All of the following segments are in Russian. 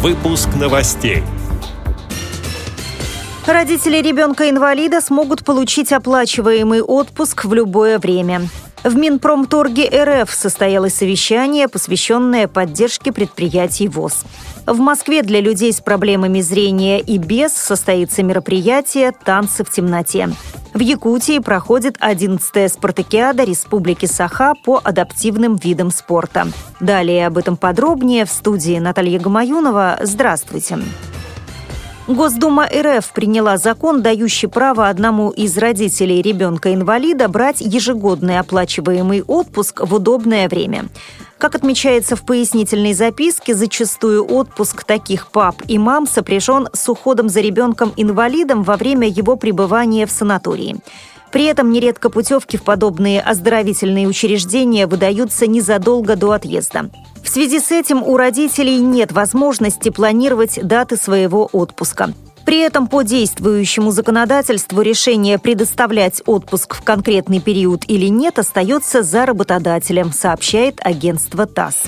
Выпуск новостей. Родители ребенка-инвалида смогут получить оплачиваемый отпуск в любое время. В Минпромторге РФ состоялось совещание, посвященное поддержке предприятий ВОЗ. В Москве для людей с проблемами зрения и без состоится мероприятие «Танцы в темноте». В Якутии проходит 11-я спартакиада Республики Саха по адаптивным видам спорта. Далее об этом подробнее в студии Наталья Гамаюнова. Здравствуйте. Здравствуйте. Госдума РФ приняла закон, дающий право одному из родителей ребенка-инвалида брать ежегодный оплачиваемый отпуск в удобное время. Как отмечается в пояснительной записке, зачастую отпуск таких пап и мам сопряжен с уходом за ребенком-инвалидом во время его пребывания в санатории. При этом нередко путевки в подобные оздоровительные учреждения выдаются незадолго до отъезда. В связи с этим у родителей нет возможности планировать даты своего отпуска. При этом по действующему законодательству решение предоставлять отпуск в конкретный период или нет остается за работодателем, сообщает агентство ТАСС.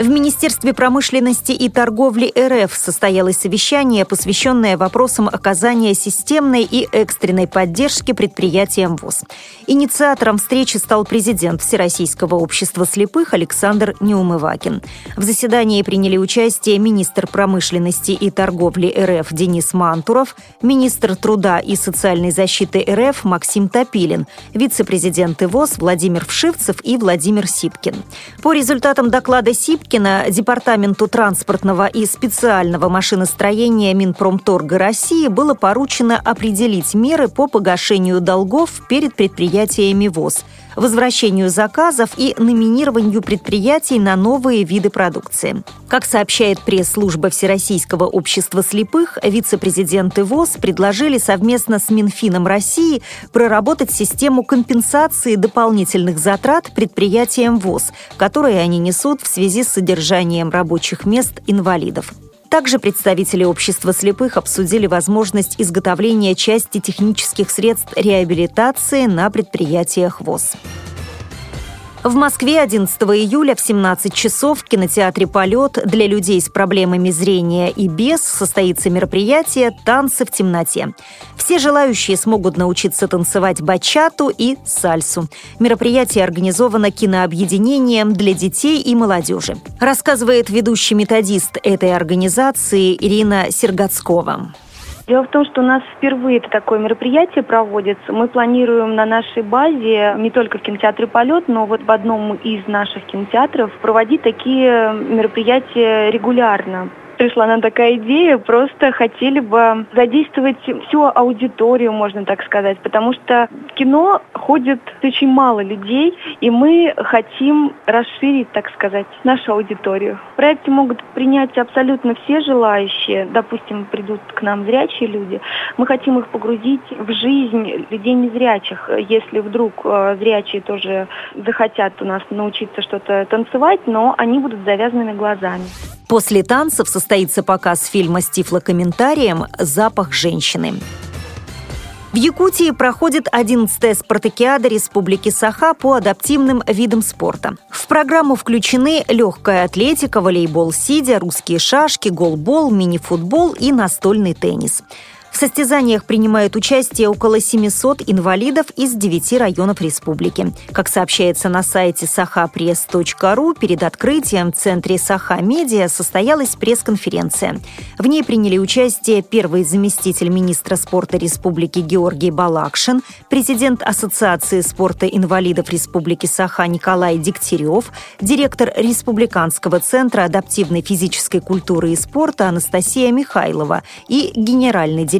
В Министерстве промышленности и торговли РФ состоялось совещание, посвященное вопросам оказания системной и экстренной поддержки предприятиям ВОЗ. Инициатором встречи стал президент Всероссийского общества слепых Александр Неумывакин. В заседании приняли участие министр промышленности и торговли РФ Денис Мантуров, министр труда и социальной защиты РФ Максим Топилин, вице-президенты ВОЗ Владимир Вшивцев и Владимир Сипкин. По результатам доклада Сипкина Пушкина Департаменту транспортного и специального машиностроения Минпромторга России было поручено определить меры по погашению долгов перед предприятиями ВОЗ, возвращению заказов и номинированию предприятий на новые виды продукции. Как сообщает пресс-служба Всероссийского общества слепых, вице-президенты ВОЗ предложили совместно с Минфином России проработать систему компенсации дополнительных затрат предприятиям ВОЗ, которые они несут в связи с содержанием рабочих мест инвалидов. Также представители общества слепых обсудили возможность изготовления части технических средств реабилитации на предприятиях ВОЗ. В Москве 11 июля в 17 часов в кинотеатре «Полет» для людей с проблемами зрения и без состоится мероприятие «Танцы в темноте». Все желающие смогут научиться танцевать бачату и сальсу. Мероприятие организовано кинообъединением для детей и молодежи. Рассказывает ведущий методист этой организации Ирина Сергацкова. Дело в том, что у нас впервые это такое мероприятие проводится. Мы планируем на нашей базе не только в кинотеатре «Полет», но вот в одном из наших кинотеатров проводить такие мероприятия регулярно пришла нам такая идея, просто хотели бы задействовать всю аудиторию, можно так сказать, потому что кино ходит очень мало людей, и мы хотим расширить, так сказать, нашу аудиторию. В проекте могут принять абсолютно все желающие, допустим, придут к нам зрячие люди, мы хотим их погрузить в жизнь людей незрячих. Если вдруг э, зрячие тоже захотят у нас научиться что-то танцевать, но они будут завязанными глазами. После танцев состоится показ фильма с тифлокомментарием «Запах женщины». В Якутии проходит 11-я спартакиада Республики Саха по адаптивным видам спорта. В программу включены легкая атлетика, волейбол сидя, русские шашки, голбол, мини-футбол и настольный теннис. В состязаниях принимают участие около 700 инвалидов из 9 районов республики. Как сообщается на сайте sahapress.ru, перед открытием в центре Саха Медиа состоялась пресс-конференция. В ней приняли участие первый заместитель министра спорта республики Георгий Балакшин, президент Ассоциации спорта инвалидов Республики Саха Николай Дегтярев, директор Республиканского центра адаптивной физической культуры и спорта Анастасия Михайлова и генеральный директор